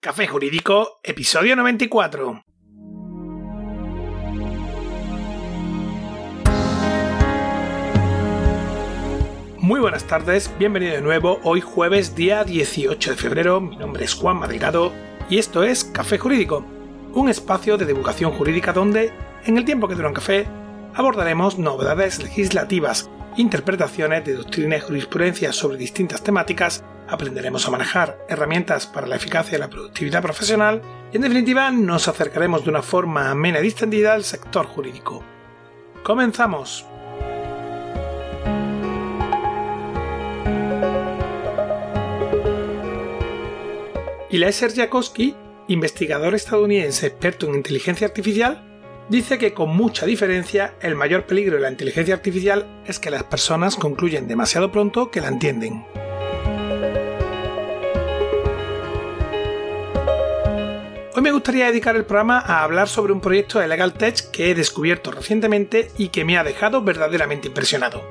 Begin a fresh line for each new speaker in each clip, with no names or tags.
Café Jurídico, episodio 94. Muy buenas tardes, bienvenido de nuevo. Hoy jueves día 18 de febrero, mi nombre es Juan Madrigado y esto es Café Jurídico, un espacio de divulgación jurídica donde, en el tiempo que dura un café, abordaremos novedades legislativas, interpretaciones de doctrina y jurisprudencia sobre distintas temáticas aprenderemos a manejar herramientas para la eficacia y la productividad profesional y en definitiva nos acercaremos de una forma amena y distendida al sector jurídico. ¡Comenzamos! Ileser Jakowski, investigador estadounidense experto en inteligencia artificial, dice que con mucha diferencia el mayor peligro de la inteligencia artificial es que las personas concluyen demasiado pronto que la entienden. Hoy me gustaría dedicar el programa a hablar sobre un proyecto de Legal Tech que he descubierto recientemente y que me ha dejado verdaderamente impresionado.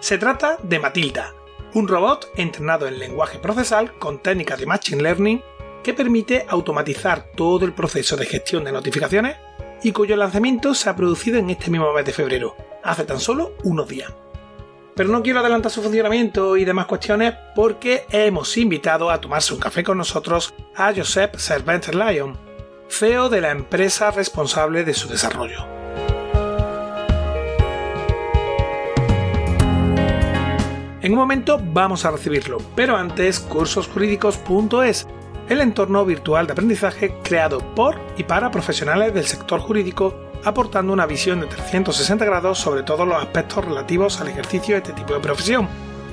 Se trata de Matilda, un robot entrenado en lenguaje procesal con técnicas de Machine Learning que permite automatizar todo el proceso de gestión de notificaciones y cuyo lanzamiento se ha producido en este mismo mes de febrero, hace tan solo unos días. Pero no quiero adelantar su funcionamiento y demás cuestiones porque hemos invitado a tomarse un café con nosotros a Josep Serventer Lyon, CEO de la empresa responsable de su desarrollo. En un momento vamos a recibirlo, pero antes cursosjurídicos.es, el entorno virtual de aprendizaje creado por y para profesionales del sector jurídico aportando una visión de 360 grados sobre todos los aspectos relativos al ejercicio de este tipo de profesión,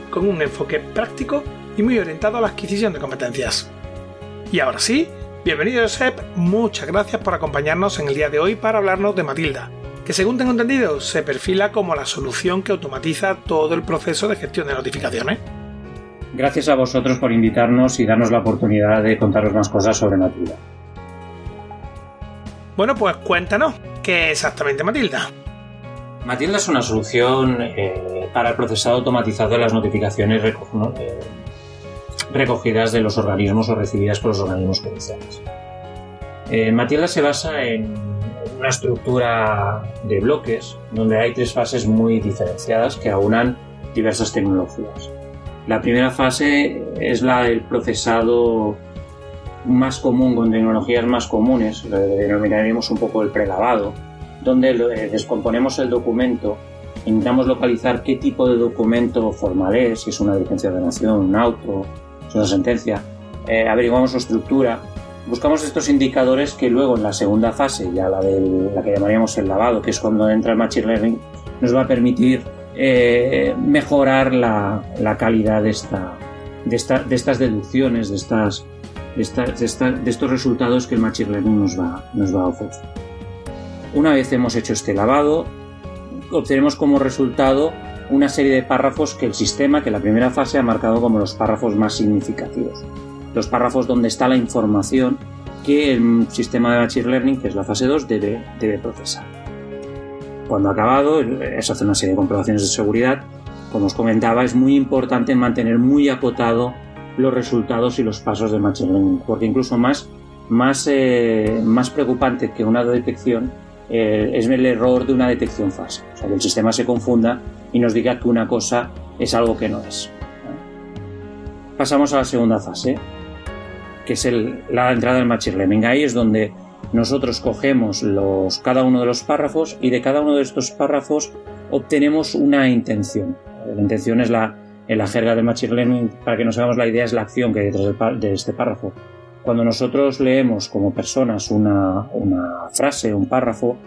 con un enfoque práctico y muy orientado a la adquisición de competencias. Y ahora sí, bienvenido Josep, muchas gracias por acompañarnos en el día de hoy para hablarnos de Matilda, que según tengo entendido se perfila como la solución que automatiza todo el proceso de gestión de notificaciones.
Gracias a vosotros por invitarnos y darnos la oportunidad de contaros más cosas sobre Matilda.
Bueno, pues cuéntanos, ¿qué es exactamente Matilda?
Matilda es una solución eh, para el procesado automatizado de las notificaciones eh, recogidas de los organismos o recibidas por los organismos judiciales. Eh, Matilda se basa en una estructura de bloques donde hay tres fases muy diferenciadas que aunan diversas tecnologías. La primera fase es la del procesado más común, con tecnologías más comunes, lo denominaremos un poco el prelavado, donde eh, descomponemos el documento, intentamos localizar qué tipo de documento formal es, si es una licencia de nación, un auto, es una sentencia, eh, averiguamos su estructura, buscamos estos indicadores que luego en la segunda fase, ya la, de la que llamaríamos el lavado, que es cuando entra el Machine Learning, nos va a permitir eh, mejorar la, la calidad de, esta, de, esta, de estas deducciones, de estas de, estos resultados que el Machine Learning nos va, nos va a ofrecer. Una vez hemos hecho este lavado, obtenemos como resultado una serie de párrafos que el sistema, que la primera fase ha marcado como los párrafos más significativos. Los párrafos donde está la información que el sistema de Machine Learning, que es la fase 2, debe, debe procesar. Cuando ha acabado, eso hace una serie de comprobaciones de seguridad. Como os comentaba, es muy importante mantener muy acotado los resultados y los pasos de Machine Learning, porque incluso más, más, eh, más preocupante que una detección eh, es el error de una detección falsa, o sea, que el sistema se confunda y nos diga que una cosa es algo que no es. Pasamos a la segunda fase, que es la entrada del Machine Learning. Ahí es donde nosotros cogemos cada uno de los párrafos y de cada uno de estos párrafos obtenemos una intención. La intención es la, en la jerga de Machine Learning, para que nos hagamos la idea, es la acción que hay detrás de este párrafo. Cuando nosotros leemos como personas una, frase, un párrafo,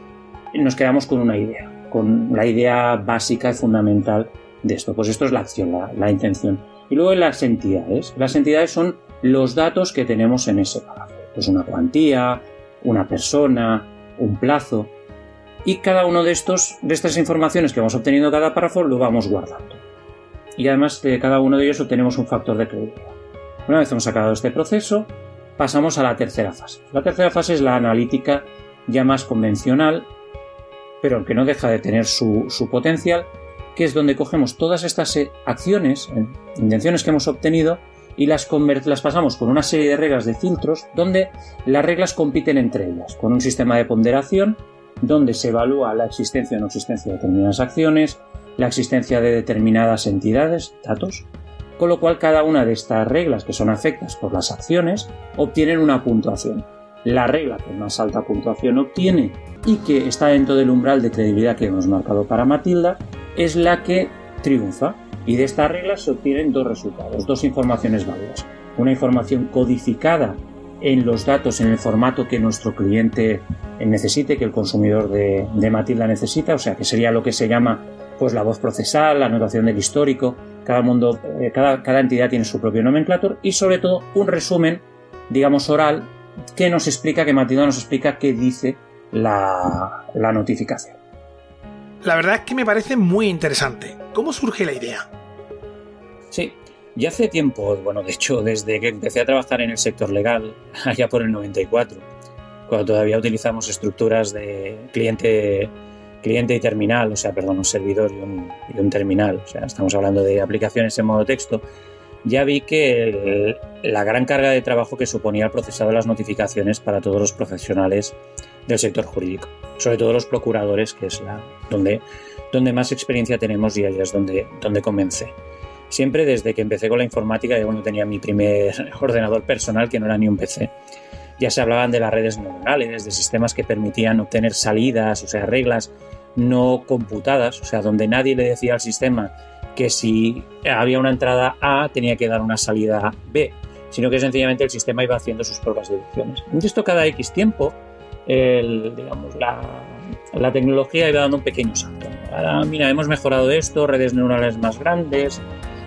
nos quedamos con una idea, con la idea básica y fundamental de esto. Pues esto es la acción, la, intención. Y luego las entidades. Las entidades son los datos que tenemos en ese párrafo. Pues una cuantía, una persona, un plazo. Y cada uno de estos, de estas informaciones que vamos obteniendo cada párrafo, lo vamos guardando y además de cada uno de ellos obtenemos un factor de credibilidad. Una vez hemos acabado este proceso, pasamos a la tercera fase. La tercera fase es la analítica ya más convencional, pero que no deja de tener su, potencial, que es donde cogemos todas estas eh, acciones, eh, intenciones que hemos obtenido y las, las pasamos con una serie de reglas de filtros donde las reglas compiten entre ellas, con un sistema de ponderación donde se evalúa la existencia o no existencia de determinadas acciones, la existencia de determinadas entidades, datos, con lo cual cada una de estas reglas que son afectas por las acciones obtienen una puntuación. La regla que más alta puntuación obtiene y que está dentro del umbral de credibilidad que hemos marcado para Matilda es la que triunfa. Y de esta regla se obtienen dos resultados, dos informaciones válidas. Una información codificada en los datos en el formato que nuestro cliente necesite, que el consumidor de, Matilda necesita, o sea que sería lo que se llama pues la voz procesal, la anotación del histórico, cada mundo, eh, cada, cada, entidad tiene su propio nomenclator y sobre todo un resumen, digamos, oral que nos explica, que Matilda nos explica qué dice la, la notificación.
La verdad es que me parece muy interesante. ¿Cómo surge la idea?
Sí, ya hace tiempo, bueno, de hecho, desde que empecé a trabajar en el sector legal, allá por el 94, cuando todavía utilizamos estructuras de cliente, cliente y terminal, o sea, perdón, un servidor y un, y un terminal, o sea, estamos hablando de aplicaciones en modo texto, ya vi que la gran carga de trabajo que suponía el procesado de las notificaciones para todos los profesionales del sector jurídico, sobre todo los procuradores, que es la, donde, donde más experiencia tenemos y ahí es donde, donde comencé. Siempre desde que empecé con la informática, yo cuando tenía mi primer ordenador personal, que no era ni un PC, ya se hablaban de las redes neuronales, de sistemas que permitían obtener salidas, o sea, reglas no computadas, o sea, donde nadie le decía al sistema que si había una entrada A tenía que dar una salida B, sino que sencillamente el sistema iba haciendo sus propias deducciones. Y esto cada X tiempo, digamos, la, tecnología iba dando un pequeño salto. Ahora, mira, hemos mejorado esto, redes neuronales más grandes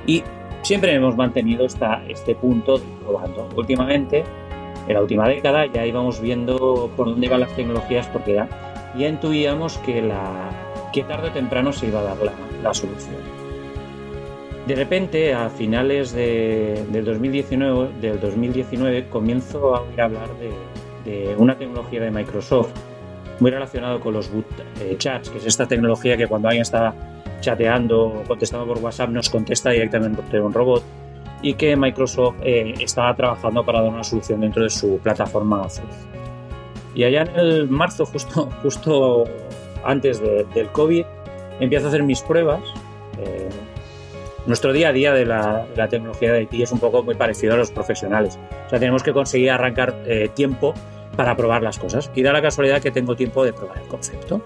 y siempre hemos mantenido esta, este punto de probando. Últimamente, en la última década, ya íbamos viendo por dónde iban las tecnologías porque ya, ya intuíamos que, la, que tarde o temprano se iba a dar la, la solución. De repente, a finales de, del, 2019, del 2019, comienzo a oír hablar de, una tecnología de Microsoft muy relacionado con los boot eh, chats, que es esta tecnología que cuando alguien está chateando contestando por WhatsApp nos contesta directamente un robot y que Microsoft eh, estaba trabajando para dar una solución dentro de su plataforma Azure. Y allá en el marzo, justo, justo antes del COVID, empiezo a hacer mis pruebas. Eh, nuestro día a día de la, tecnología de IT es un poco muy parecido a los profesionales. O sea, tenemos que conseguir arrancar eh, tiempo para probar las cosas. Y da la casualidad que tengo tiempo de probar el concepto.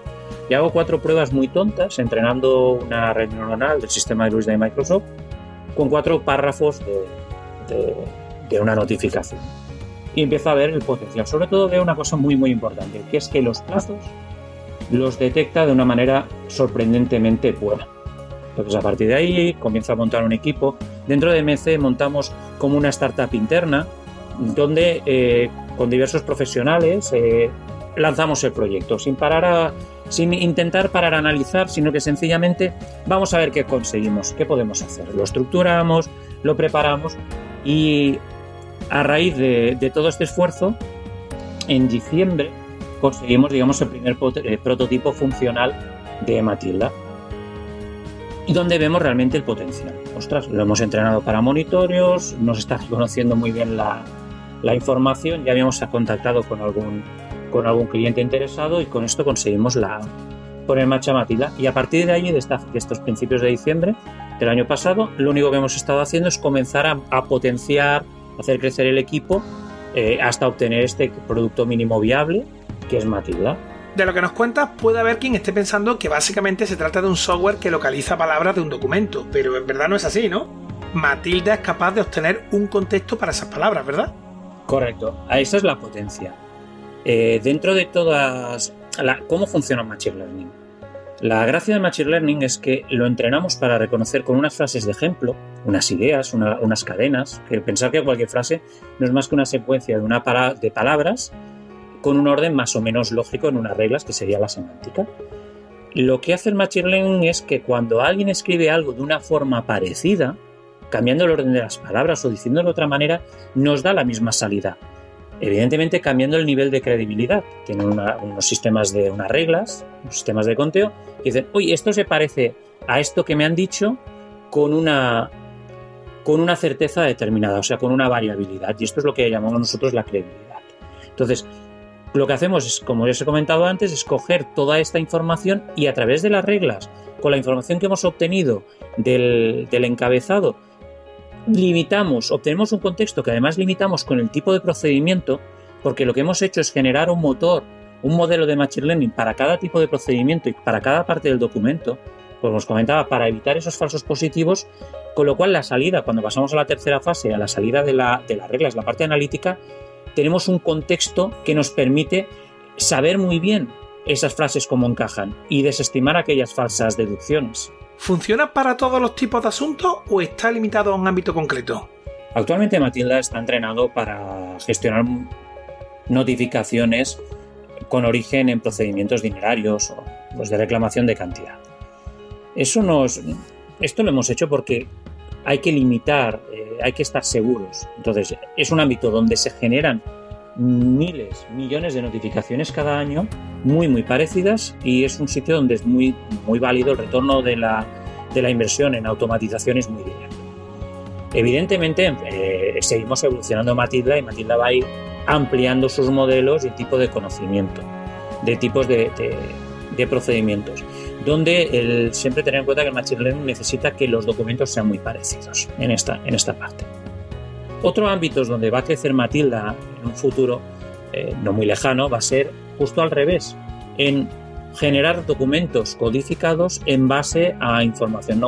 Y hago cuatro pruebas muy tontas, entrenando una red neuronal del sistema de luz de Microsoft con cuatro párrafos de, de una notificación. Y empiezo a ver el potencial. Sobre todo veo una cosa muy, muy importante, que es que los plazos los detecta de una manera sorprendentemente buena. Entonces a partir de ahí comienzo a montar un equipo. Dentro de MC montamos como una startup interna donde eh, con diversos profesionales eh, lanzamos el proyecto sin parar sin intentar parar a analizar, sino que sencillamente vamos a ver qué conseguimos, qué podemos hacer. Lo estructuramos, lo preparamos y a raíz de, de todo este esfuerzo, en diciembre conseguimos, digamos, el primer eh, prototipo funcional de Matilda y donde vemos realmente el potencial. Ostras, lo hemos entrenado para monitorios, nos está reconociendo muy bien la, la información, ya habíamos contactado con algún, con algún cliente interesado y con esto conseguimos la, poner marcha Matilda. Y a partir de ahí, de, estos principios de diciembre del año pasado, lo único que hemos estado haciendo es comenzar a, potenciar, hacer crecer el equipo eh, hasta obtener este producto mínimo viable que es Matilda
de lo que nos cuentas puede haber quien esté pensando que básicamente se trata de un software que localiza palabras de un documento, pero en verdad no es así, ¿no? Matilda es capaz de obtener un contexto para esas palabras, ¿verdad?
Correcto, esa es la potencia. Eh, dentro de todas... ¿Cómo funciona Machine Learning? La gracia de Machine Learning es que lo entrenamos para reconocer con unas frases de ejemplo, unas ideas, unas cadenas, que pensar que cualquier frase no es más que una secuencia de, una de palabras con un orden más o menos lógico en unas reglas que sería la semántica. Lo que hace el Machine Learning es que cuando alguien escribe algo de una forma parecida, cambiando el orden de las palabras o diciéndolo de otra manera, nos da la misma salida. Evidentemente cambiando el nivel de credibilidad. Tienen unos sistemas de unas reglas, unos sistemas de conteo, y dicen, oye, esto se parece a esto que me han dicho con una con una certeza determinada, o sea, con una variabilidad. Y esto es lo que llamamos nosotros la credibilidad. Entonces, lo que hacemos es, como ya os he comentado antes, es coger toda esta información y a través de las reglas, con la información que hemos obtenido del encabezado, limitamos, obtenemos un contexto que además limitamos con el tipo de procedimiento, porque lo que hemos hecho es generar un motor, un modelo de Machine Learning para cada tipo de procedimiento y para cada parte del documento, como os comentaba, para evitar esos falsos positivos, con lo cual la salida, cuando pasamos a la tercera fase, a la salida de, la, de las reglas, la parte analítica, tenemos un contexto que nos permite saber muy bien esas frases cómo encajan y desestimar aquellas falsas deducciones.
¿Funciona para todos los tipos de asuntos o está limitado a un ámbito concreto?
Actualmente Matilda está entrenado para gestionar notificaciones con origen en procedimientos dinerarios o los de reclamación de cantidad. Eso nos, esto lo hemos hecho porque hay que limitar, eh, hay que estar seguros. Entonces, es un ámbito donde se generan miles, millones de notificaciones cada año, muy, muy parecidas, y es un sitio donde es muy, muy válido el retorno de la, de la inversión en automatización es muy directo. Evidentemente, eh, seguimos evolucionando Matilda y Matilda va a ir ampliando sus modelos y tipo de conocimiento, de tipos de, de, procedimientos, donde el, siempre tener en cuenta que el Machine Learning necesita que los documentos sean muy parecidos en esta, en esta parte. Otro ámbito donde va a crecer Matilda en un futuro eh, no muy lejano va a ser justo al revés, en generar documentos codificados en base a información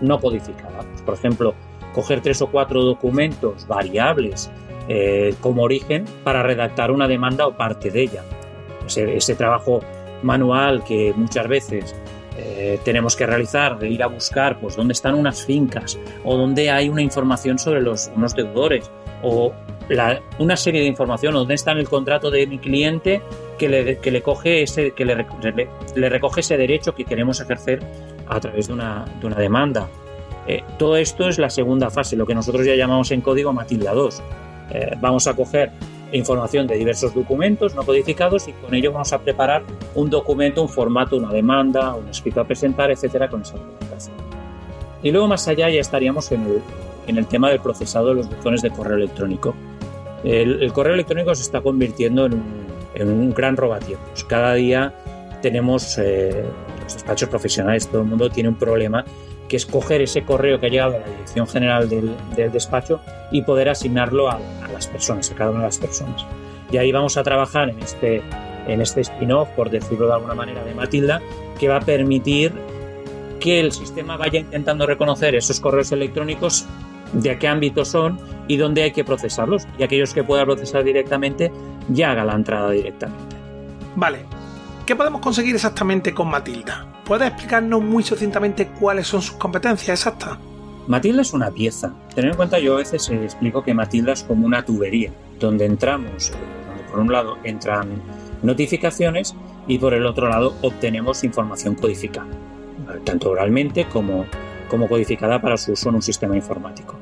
no, codificada. Pues, por ejemplo, coger tres o cuatro documentos variables eh, como origen para redactar una demanda o parte de ella. ese trabajo manual que muchas veces eh, tenemos que realizar, de ir a buscar pues dónde están unas fincas o dónde hay una información sobre los, unos deudores o una serie de información dónde está en el contrato de mi cliente que le, que le coge ese, que le, le, recoge ese derecho que queremos ejercer a través de una, de una demanda. Eh, todo esto es la segunda fase, lo que nosotros ya llamamos en código Matilda 2. Eh, vamos a coger información de diversos documentos no codificados y con ello vamos a preparar un documento, un formato, una demanda, un escrito a presentar, etcétera, con esa documentación. Y luego más allá ya estaríamos en el, en el tema del procesado de los buzones de correo electrónico. El, correo electrónico se está convirtiendo en un, en un gran robatiempos. Cada día tenemos eh, los despachos profesionales, todo el mundo tiene un problema que es coger ese correo que ha llegado a la dirección general del, despacho y poder asignarlo a, las personas, a cada una de las personas. Y ahí vamos a trabajar en este, en este spin-off, por decirlo de alguna manera, de Matilda, que va a permitir que el sistema vaya intentando reconocer esos correos electrónicos de qué ámbito son y dónde hay que procesarlos. Y aquellos que pueda procesar directamente, ya haga la entrada directamente.
Vale. ¿Qué podemos conseguir exactamente con Matilda? ¿Puedes explicarnos muy sucintamente cuáles son sus competencias exactas?
Matilda es una pieza. Tener en cuenta, yo a veces explico que Matilda es como una tubería, donde entramos, donde por un lado entran notificaciones y por el otro lado obtenemos información codificada, tanto oralmente como, como codificada para su uso en un sistema informático.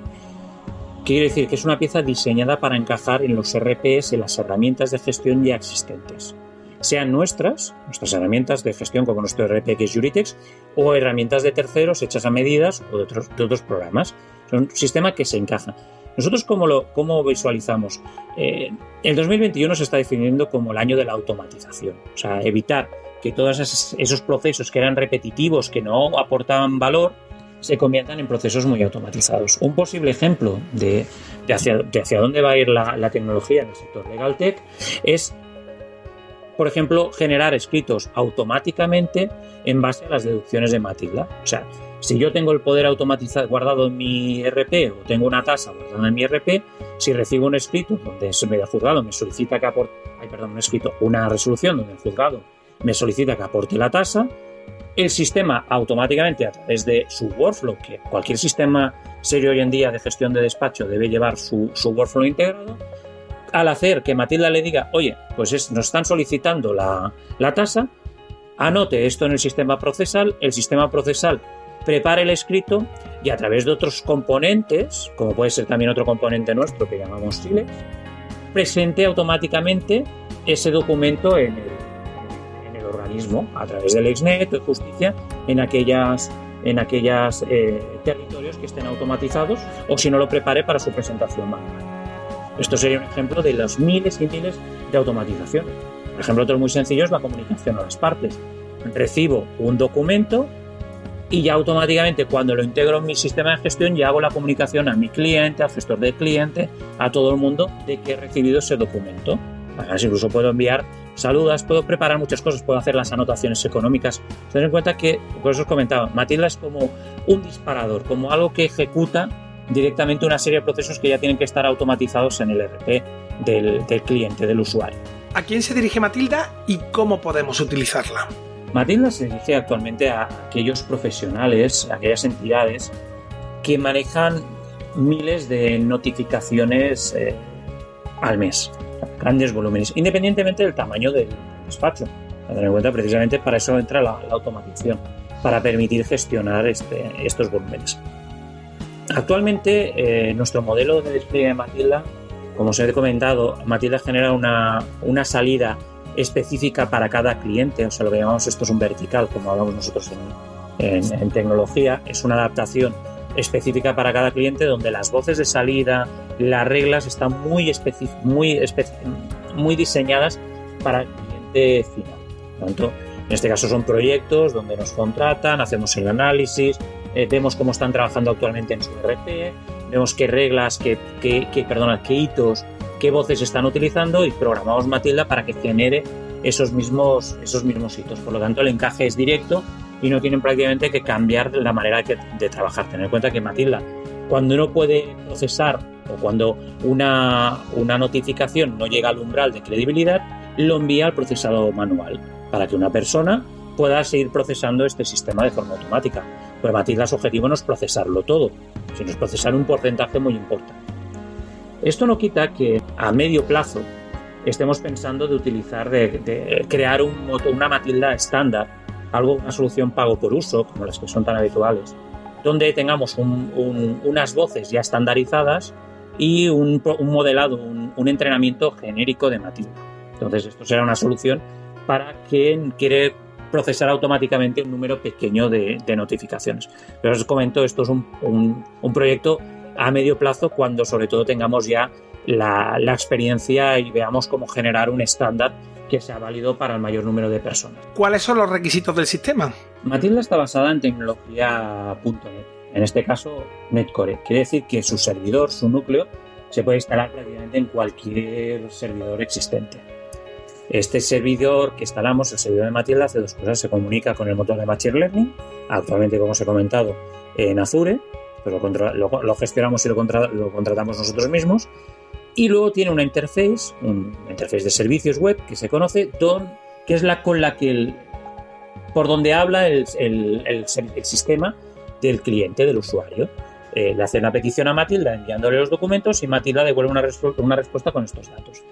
Quiere decir que es una pieza diseñada para encajar en los RPs, en las herramientas de gestión ya existentes sean nuestras, nuestras herramientas de gestión como nuestro RPX Juritex, o herramientas de terceros hechas a medidas o de otros, de programas. Es un sistema que se encaja. Nosotros, ¿cómo, cómo visualizamos? Eh, el 2021 se está definiendo como el año de la automatización, o sea, evitar que todos esos, procesos que eran repetitivos, que no aportaban valor, se conviertan en procesos muy automatizados. Un posible ejemplo de, hacia, hacia, dónde va a ir la, la, tecnología en el sector legal tech es por ejemplo, generar escritos automáticamente en base a las deducciones de Matilda. O sea, si yo tengo el poder automatizado guardado en mi RP o tengo una tasa guardada en mi RP, si recibo un escrito donde el juzgado me solicita que aporte, ay, perdón, un escrito, una resolución donde el juzgado me solicita que aporte la tasa, el sistema automáticamente a través de su workflow, que cualquier sistema serio hoy en día de gestión de despacho debe llevar su, su workflow integrado, al hacer que Matilda le diga, oye, pues nos están solicitando la, tasa, anote esto en el sistema procesal, el sistema procesal prepare el escrito y a través de otros componentes, como puede ser también otro componente nuestro que llamamos Silex, presente automáticamente ese documento en el, en el organismo, a través del exnet de justicia, en aquellas en aquellos eh, territorios que estén automatizados o si no lo prepare para su presentación manual. Esto sería un ejemplo de los miles y miles de automatizaciones. Por ejemplo, otro muy sencillo es la comunicación a las partes. Recibo un documento y ya automáticamente cuando lo integro en mi sistema de gestión ya hago la comunicación a mi cliente, al gestor del cliente, a todo el mundo de que he recibido ese documento. Además, incluso puedo enviar saludas, puedo preparar muchas cosas, puedo hacer las anotaciones económicas. Ten en cuenta que, por eso os comentaba, Matilda es como un disparador, como algo que ejecuta directamente una serie de procesos que ya tienen que estar automatizados en el RP del, del cliente, del usuario.
¿A quién se dirige Matilda y cómo podemos utilizarla?
Matilda se dirige actualmente a aquellos profesionales, a aquellas entidades que manejan miles de notificaciones eh, al mes, grandes volúmenes, independientemente del tamaño del despacho. A tener en cuenta, precisamente para eso entra la, automatización, para permitir gestionar este, estos volúmenes. Actualmente, eh, nuestro modelo de despliegue de Matilda, como os he comentado, Matilda genera una, una salida específica para cada cliente, o sea, lo que llamamos esto es un vertical, como hablamos nosotros en, tecnología, es una adaptación específica para cada cliente donde las voces de salida, las reglas están muy, muy, muy diseñadas para el cliente final. En este caso son proyectos donde nos contratan, hacemos el análisis, eh, vemos cómo están trabajando actualmente en su RP, vemos qué reglas, qué, qué, qué, perdona, qué hitos qué voces están utilizando y programamos Matilda para que genere esos mismos, esos mismos hitos. Por lo tanto, el encaje es directo y no tienen prácticamente que cambiar la manera de trabajar. Tener en cuenta que Matilda, cuando no puede procesar o cuando una, una notificación no llega al umbral de credibilidad, lo envía al procesado manual para que una persona pueda seguir procesando este sistema de forma automática. Pues Matilda su objetivo no es procesarlo todo, sino es procesar un porcentaje muy importante. Esto no quita que a medio plazo estemos pensando de utilizar, de, crear un, una Matilda estándar, algo, una solución pago por uso, como las que son tan habituales, donde tengamos unas voces ya estandarizadas y un, modelado, un, entrenamiento genérico de Matilda. Entonces, esto será una solución para quien quiere procesar automáticamente un número pequeño de, notificaciones. Pero os comento, esto es un, un proyecto a medio plazo cuando sobre todo tengamos ya la, experiencia y veamos cómo generar un estándar que sea válido para el mayor número de personas.
¿Cuáles son los requisitos del sistema?
Matilda está basada en tecnología.net, en este caso Netcore. Quiere decir que su servidor, su núcleo, se puede instalar prácticamente en cualquier servidor existente. Este servidor que instalamos, el servidor de Matilda, hace dos cosas. Se comunica con el motor de Machine Learning, actualmente, como os he comentado, en Azure, lo, gestionamos y lo, contratamos nosotros mismos. Y luego tiene una interface, un interface de servicios web que se conoce, don, que es la con la que el, por donde habla el, el, sistema del cliente, del usuario. Eh, le hace una petición a Matilda enviándole los documentos y Matilda devuelve una, una respuesta con estos datos.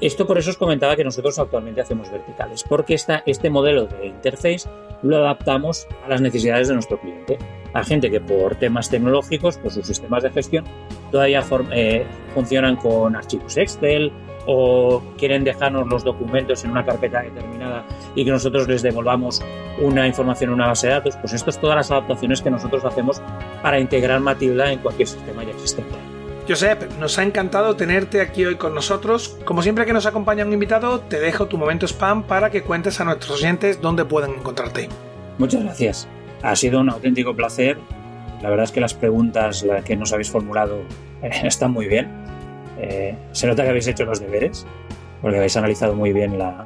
Esto por eso os comentaba que nosotros actualmente hacemos verticales, porque esta, este modelo de interface lo adaptamos a las necesidades de nuestro cliente a gente que por temas tecnológicos, por sus sistemas de gestión, todavía eh, funcionan con archivos Excel o quieren dejarnos los documentos en una carpeta determinada y que nosotros les devolvamos una información en una base de datos, pues esto es todas las adaptaciones que nosotros hacemos para integrar Matilda en cualquier sistema ya existente.
Josep, nos ha encantado tenerte aquí hoy con nosotros. Como siempre que nos acompaña un invitado, te dejo tu momento spam para que cuentes a nuestros oyentes dónde pueden encontrarte.
Muchas gracias. Ha sido un auténtico placer. La verdad es que las preguntas que nos habéis formulado están muy bien. Eh, se nota que habéis hecho los deberes, porque habéis analizado muy bien la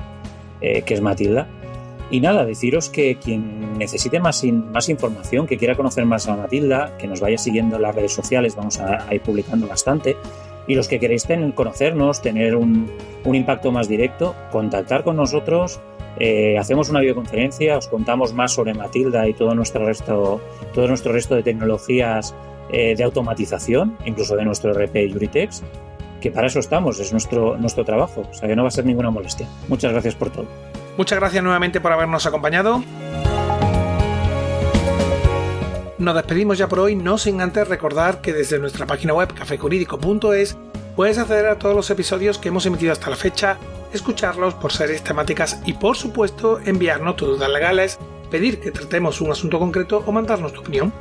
eh, que es Matilda. Y nada, deciros que quien necesite más, más información, que quiera conocer más a Matilda, que nos vaya siguiendo en las redes sociales, vamos a, ir publicando bastante. Y los que queréis conocernos, tener un, un impacto más directo, contactar con nosotros eh, hacemos una videoconferencia, os contamos más sobre Matilda y todo nuestro resto, todo nuestro resto de tecnologías eh, de automatización, incluso de nuestro RP Yuritex, que para eso estamos, es nuestro, nuestro trabajo, o sea que no va a ser ninguna molestia. Muchas gracias por todo.
Muchas gracias nuevamente por habernos acompañado. Nos despedimos ya por hoy, no sin antes recordar que desde nuestra página web cafejurídico.es puedes acceder a todos los episodios que hemos emitido hasta la fecha escucharlos por series temáticas y por supuesto enviarnos tus dudas legales, pedir que tratemos un asunto concreto o mandarnos tu opinión.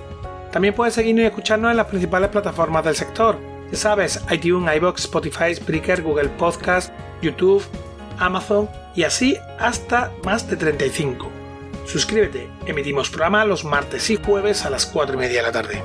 También puedes seguirnos y escucharnos en las principales plataformas del sector. Ya sabes, iTunes, iBox, Spotify, Spreaker, Google Podcast, YouTube, Amazon y así hasta más de 35. Suscríbete, emitimos programa los martes y jueves a las 4 y media de la tarde.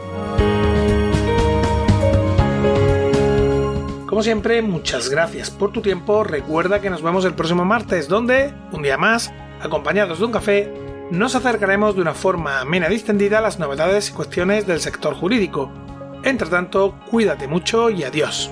Como siempre, muchas gracias por tu tiempo. Recuerda que nos vemos el próximo martes, donde, un día más, acompañados de un café, nos acercaremos de una forma amena distendida a las novedades y cuestiones del sector jurídico. Entre tanto, cuídate mucho y adiós.